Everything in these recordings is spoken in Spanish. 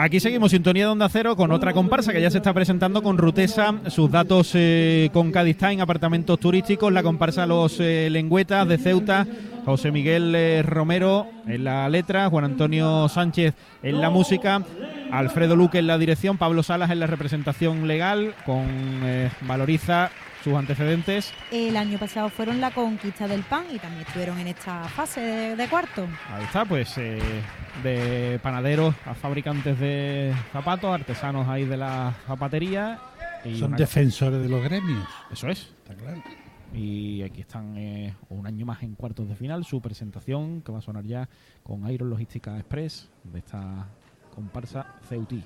Aquí seguimos, sintonía de Onda Cero, con otra comparsa que ya se está presentando con Rutesa, sus datos eh, con Cádiz en apartamentos turísticos, la comparsa Los eh, Lengüetas de Ceuta, José Miguel eh, Romero en la letra, Juan Antonio Sánchez en la música, Alfredo Luque en la dirección, Pablo Salas en la representación legal, con Valoriza sus antecedentes. El año pasado fueron la conquista del pan y también estuvieron en esta fase de, cuarto. Ahí está, pues eh, de panaderos a fabricantes de zapatos, artesanos ahí de la zapatería. Son defensores de los gremios. Eso es. Está claro. Y aquí están eh, un año más en cuartos de final, su presentación que va a sonar ya con Iron Logística Express de esta comparsa Ceutí.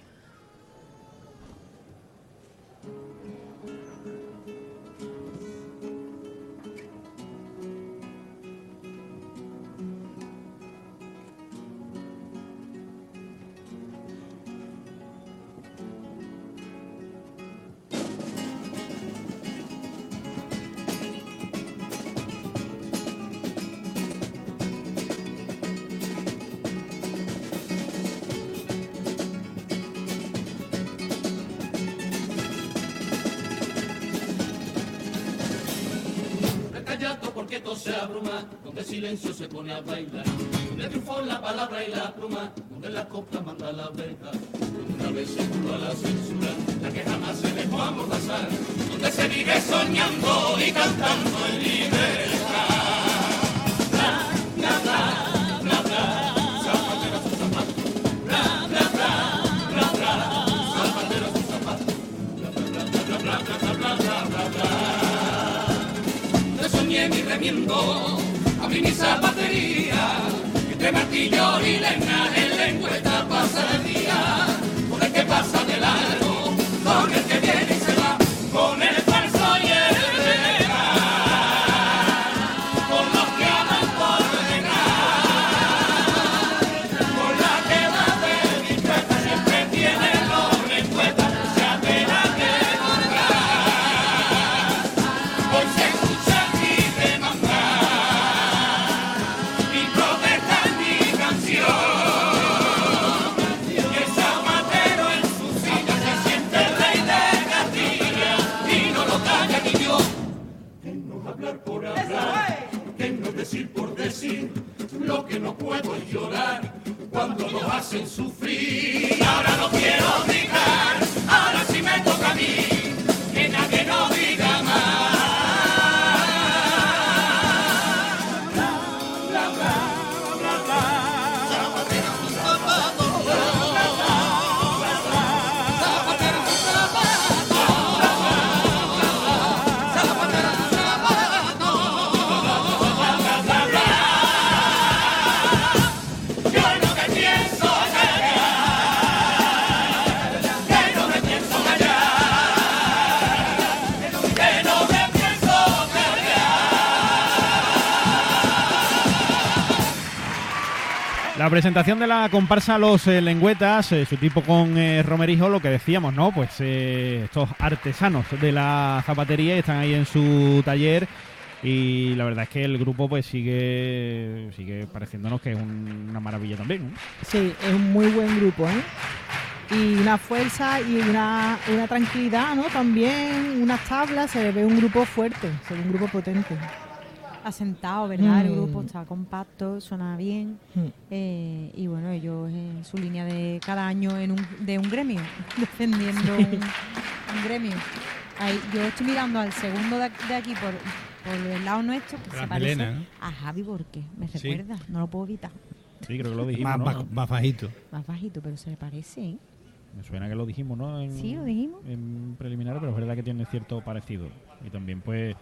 Silencio se pone a bailar, donde triunfó la palabra y la pluma, donde la copla manda la oreja, donde una vez se a la censura, la que jamás se dejó amordazar, donde se vive soñando y cantando en libertad. Bla, bla, bla, bla, bla, zapatera sus zapatos, bla, bla, bla, bla, bla, bla, bla, bla soñé y remiendo, mi zapatería, entre martillo y lena en lengüeta pasa el día, con el que pasa de presentación de la comparsa Los eh, Lengüetas, eh, su tipo con eh, Romerijo, lo que decíamos, ¿no? Pues estos artesanos de la zapatería están ahí en su taller y la verdad es que el grupo pues sigue sigue pareciéndonos que es una maravilla también. Sí, es un muy buen grupo, ¿eh? Y una fuerza y una, una tranquilidad, ¿no? También unas tablas, se ve un grupo fuerte, se ve un grupo potente asentado, ¿verdad? El grupo mm. está compacto, suena bien. Mm. Eh, y bueno, ellos en su línea de cada año en un, de un gremio, defendiendo un, gremio. Ahí, yo estoy mirando al segundo de, aquí por, por, el lado nuestro, que se parece a Javi porque me recuerda, no lo puedo evitar. Sí, creo que lo dijimos. Más, más, bajito. Más bajito, pero se le parece, ¿eh? Me suena que lo dijimos, ¿no? En, sí, lo dijimos. En preliminar, pero es verdad que tiene cierto parecido. Y también, pues,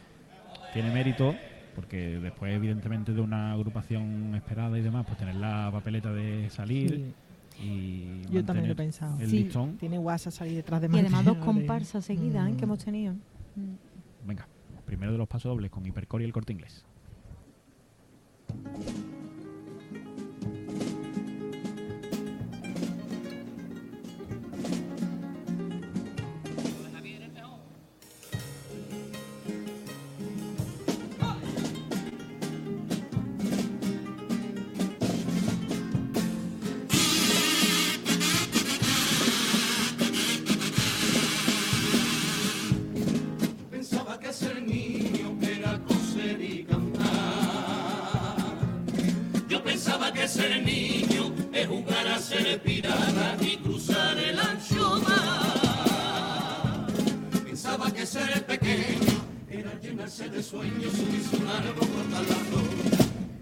tiene mérito porque después evidentemente de una agrupación esperada y demás, pues tener la papeleta de salir y yo también lo he pensado. El sí. Tiene WhatsApp salir detrás de Y además dos comparsas seguidas ¿eh? que hemos tenido. Venga, primero de los pasos dobles con Hipercore y el corte inglés. de pirata y cruzar el ancho mar. Pensaba que ser pequeño era llenarse de sueños, subirse un árbol, cortar la flor.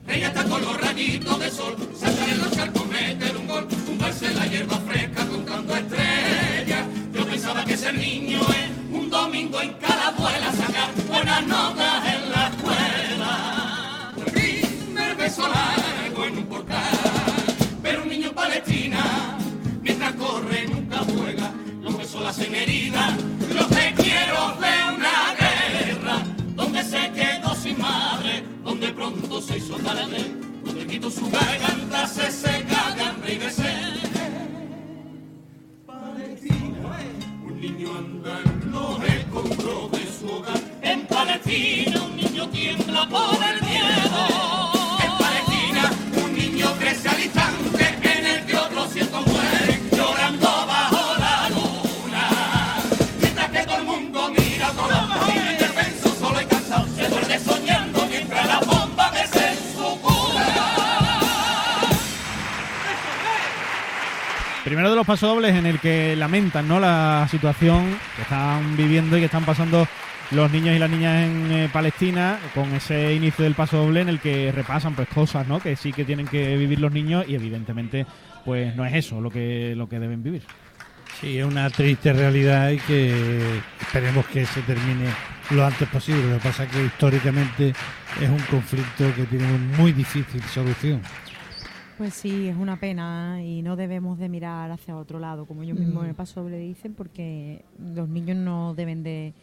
Ella está con los rayitos de sol, saltar en los charcos, meter un gol, tumbarse en la hierba fresca contando estrellas. Yo pensaba que ser niño es un domingo en cada abuela, sacar buenas notas en la escuela. Primer beso al hacen heridas, los pasodobles en el que lamentan ¿no? la situación que están viviendo y que están pasando los niños y las niñas en eh, Palestina con ese inicio del pasodoble en el que repasan pues cosas ¿no? que sí que tienen que vivir los niños y evidentemente pues no es eso lo que lo que deben vivir. Sí, es una triste realidad y que esperemos que se termine lo antes posible. Lo que pasa es que históricamente es un conflicto que tiene una muy difícil solución. Pues sí, es una pena y no debemos de mirar hacia otro lado, como ellos mismos Mm. en el paso le dicen, porque los niños no deben de,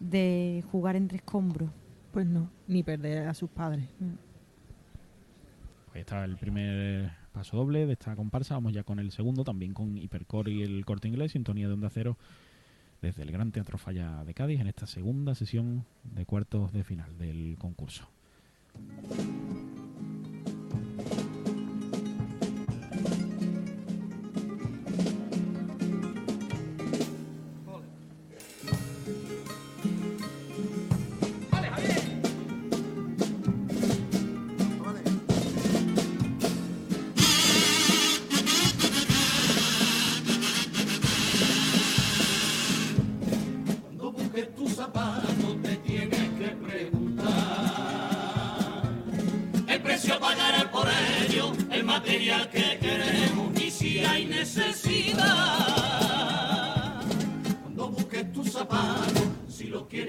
de jugar entre escombros. Pues no, ni perder a sus padres. Pues está el primer paso doble de esta comparsa. Vamos ya con el segundo, también con Hipercore y el corte inglés, sintonía de onda cero, desde el Gran Teatro Falla de Cádiz, en esta segunda sesión de cuartos de final del concurso.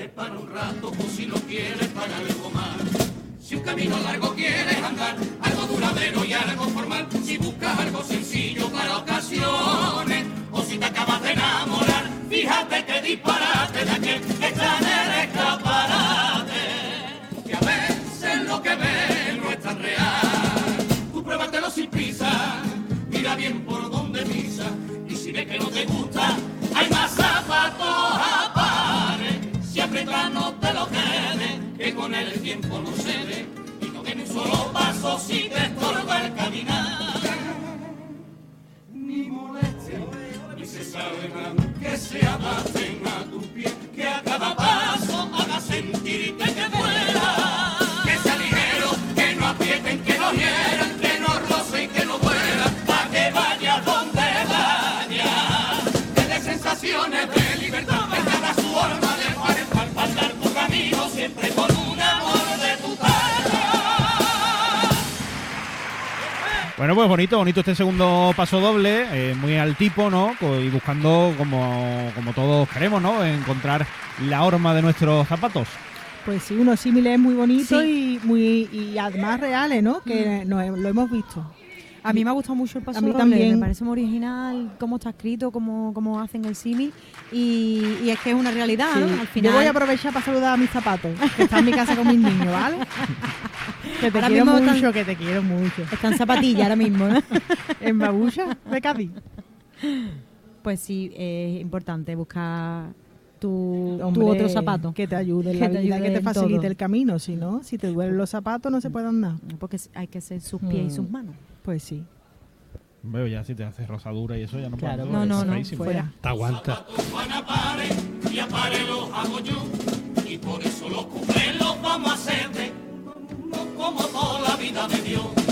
Para un rato o si lo quieres para algo más. Si un camino largo quieres andar, algo duradero y algo formal, si buscas algo sencillo para ocasiones, o si te acabas de enamorar, fíjate que disparate tiempo y no viene un solo paso si te estorba el caminar. Ni moleste, ni se sabe que se adapten a tus pies, Bueno, pues bonito, bonito este segundo paso doble, eh, muy al tipo, ¿no? Y buscando, como, como todos queremos, ¿no? Encontrar la horma de nuestros zapatos. Pues sí, unos símiles muy bonitos Sí. y muy y además reales, ¿no? Que no he- lo hemos visto. A mí me ha gustado mucho el paso A mí doble, también. me parece muy original cómo está escrito, cómo, cómo hacen el símil y, y es que es una realidad, Sí. ¿no? Al final, Yo voy a aprovechar para saludar a mis zapatos, que están en mi casa con mis niños, ¿vale? Que te Ahora quiero mismo mucho, están- que te quiero mucho. está en zapatilla ahora mismo, ¿no? En Babucha, de Cádiz. Pues sí, es importante buscar tu, otro zapato. Que te ayude en Que la te vida, ayude que te facilite todo. el camino. Si no, si te duelen los zapatos, no se puede andar. Porque hay que ser sus pies y Mm. sus manos. Pues sí. Veo ya si te haces rosadura y eso ya no Claro, puedo, no, no, no, feísimo. fuera. Te aguanta. Y a pares los hago yo. Y por eso los cuplés los vamos a hacer de no como toda la vida de Dios.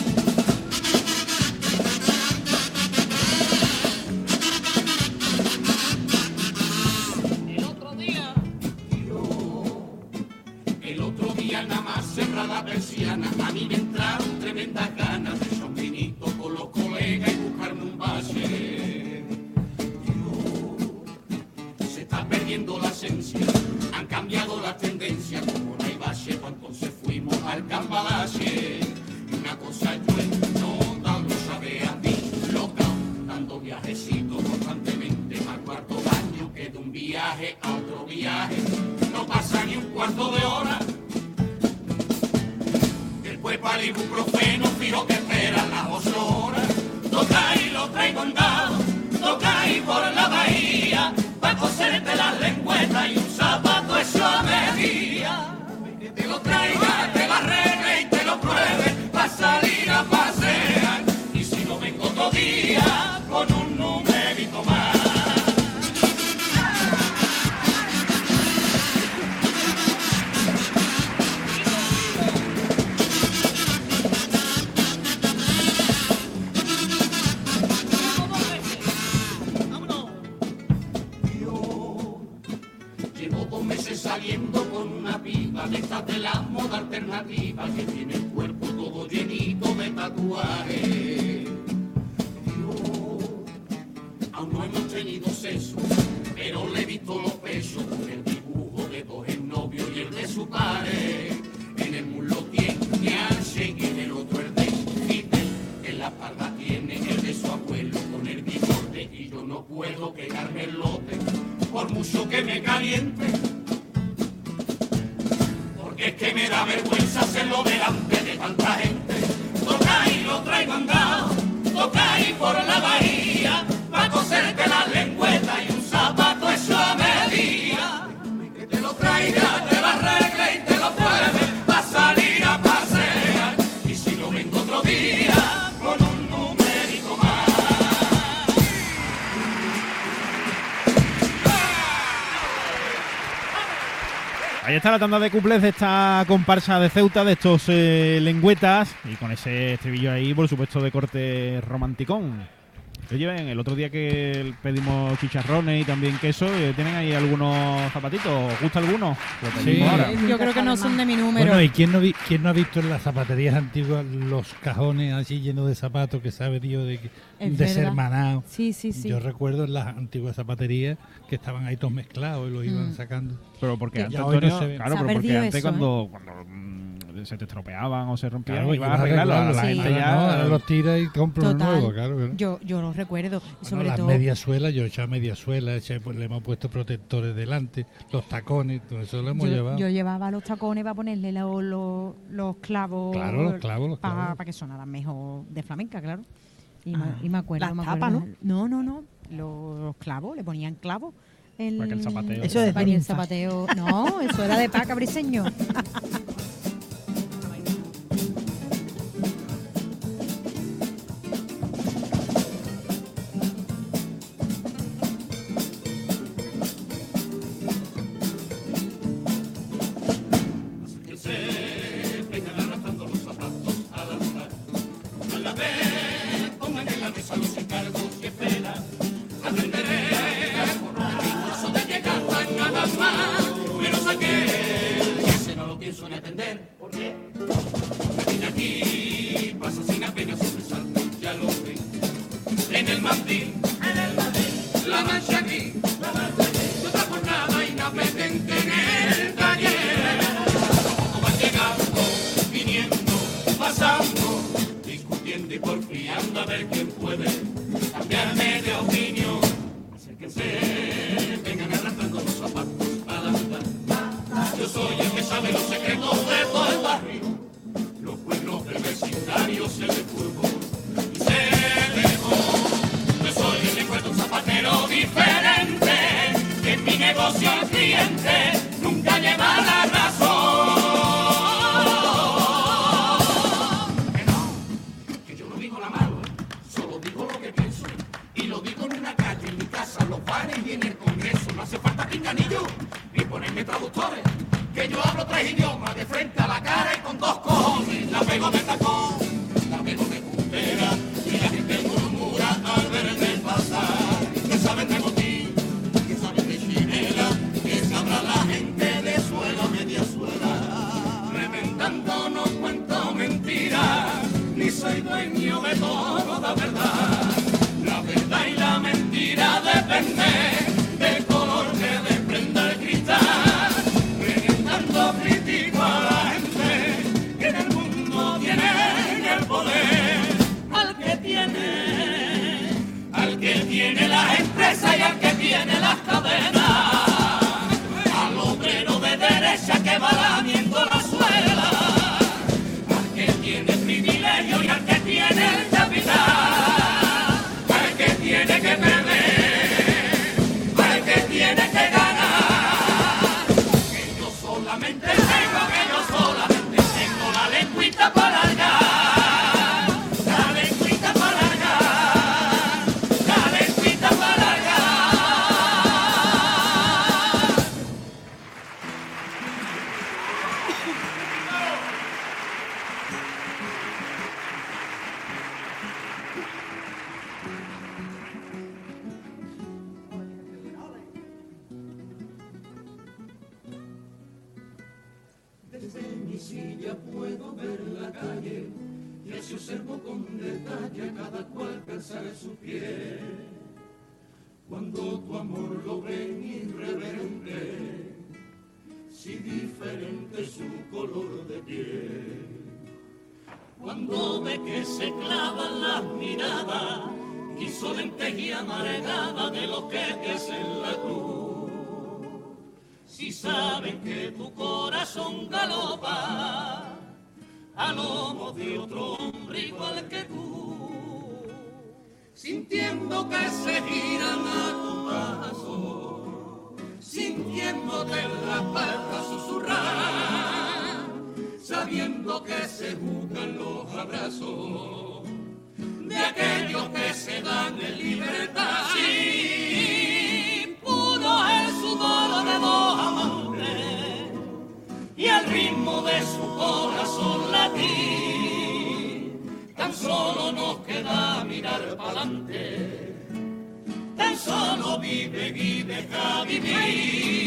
Ahí está la tanda de cuplés de esta comparsa de Ceuta, de estos eh, lengüetas, y con ese estribillo ahí, por supuesto, de corte romanticón. Oye, el otro día que pedimos chicharrones y también queso, eh, ¿tienen ahí algunos zapatitos? Gusta alguno? Pues sí, ahora. yo creo que no son de mi número. Bueno, ¿y quién no, vi, quién no ha visto en las zapaterías antiguas los cajones así llenos de zapatos que sabe, tío, de, deshermanados? Sí, sí, sí. Yo recuerdo en las antiguas zapaterías que estaban ahí todos mezclados y los mm. iban sacando. Pero porque antes, Antonio, no claro, pero porque antes eso, cuando, eh. cuando se te estropeaban o se rompían claro, y ibas a arreglarlo. La sí. gente ya... No, ahora los tira y compra uno nuevo, claro. ¿no? Yo, yo los recuerdo. Bueno, sobre las todo... mediasuelas, yo he echado mediasuelas, he pues, le hemos puesto protectores delante, los tacones, todo eso lo hemos yo, llevado. Yo llevaba los tacones para ponerle lo, lo, los clavos. Claro, los clavos, los clavos. Para, para que sonaran mejor de flamenca, claro. Y, ah, me, y me, acuerdo. Las tapas, ¿no? No, no, no. Los, los clavos, le ponían clavos. El, el zapateo. Eso es de el zapateo. No, eso era de paca briseño. Soy el que sabe los secretos. Cuando tu amor lo ven irreverente, si diferente su color de piel. Cuando ve que se clavan las miradas, insolentes y amargadas de lo que es en la cruz. Si saben que tu corazón galopa a lomo de otro hombre igual que tú, sintiendo que se giran a tu paso, sintiéndote la espalda susurrar, sabiendo que se buscan los abrazos de aquellos que se dan en adelante, tan solo vive y deja vivir.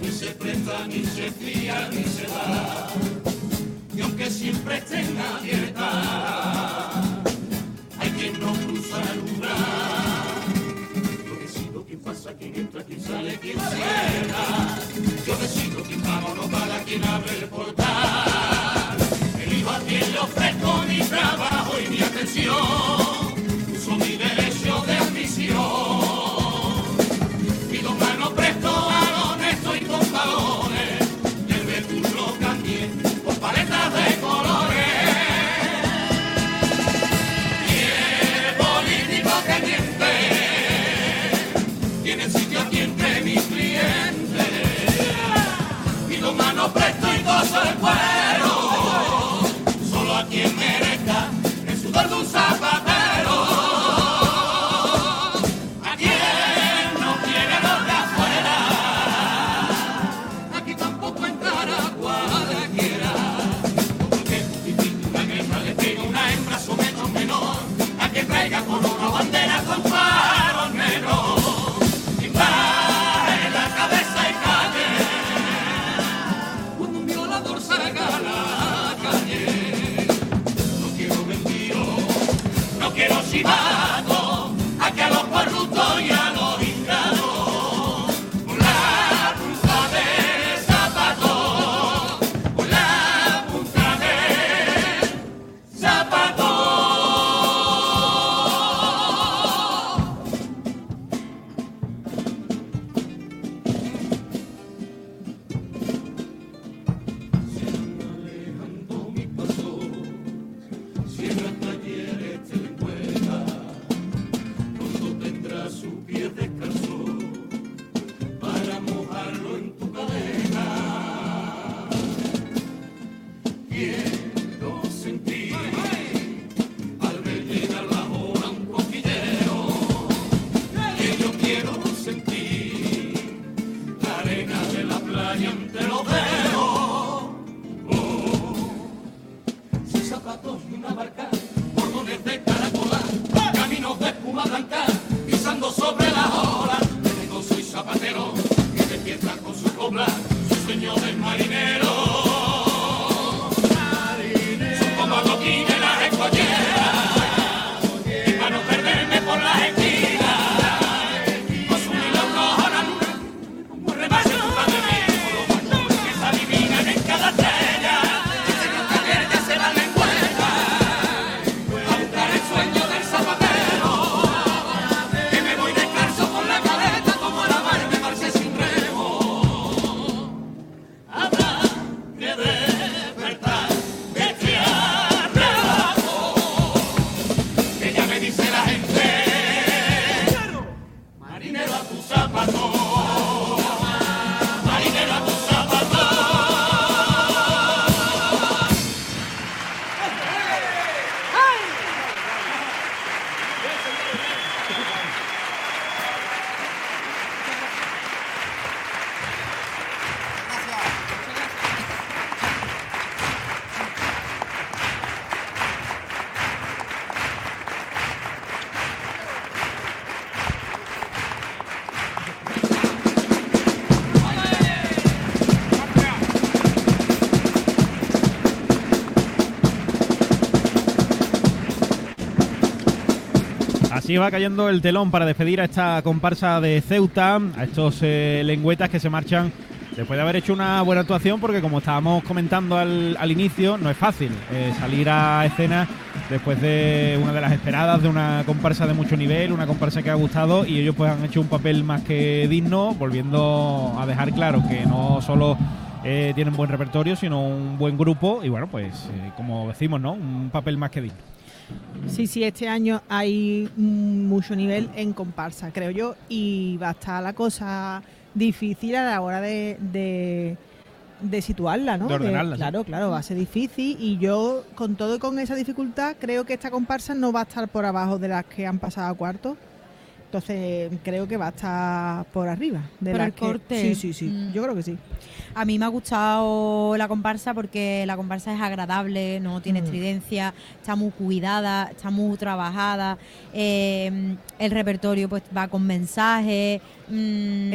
Ni se presta, ni se fía, ni se da, y aunque siempre estén abiertas hay quien no cruza el umbral. Yo decido quién pasa, quién entra, quién sale, quién cierra. Yo decido quién paga o no paga, quién abre el portal. 期盼 Así va cayendo el telón para despedir a esta comparsa de Ceuta, a estos eh, lengüetas que se marchan después de haber hecho una buena actuación, porque como estábamos comentando al, inicio, no es fácil eh, salir a escena después de una de las esperadas, de una comparsa de mucho nivel, una comparsa que ha gustado y ellos pues han hecho un papel más que digno, volviendo a dejar claro que no solo eh, tienen buen repertorio, sino un buen grupo y bueno, pues eh, como decimos, ¿no? Un papel más que digno. Sí, sí, este año hay mucho nivel en comparsa, creo yo, y va a estar la cosa difícil a la hora de, de, situarla, ¿no? De ordenarla. claro, claro, va a ser difícil y yo, con todo y con esa dificultad, creo que esta comparsa no va a estar por abajo de las que han pasado a cuarto. Entonces creo que va a estar por arriba. De por el corte. Sí, sí, sí. Mm. Yo creo que sí. A mí me ha gustado la comparsa porque la comparsa es agradable, no tiene mm. estridencia, está muy cuidada, está muy trabajada. Eh, el repertorio pues va con mensajes. Mm,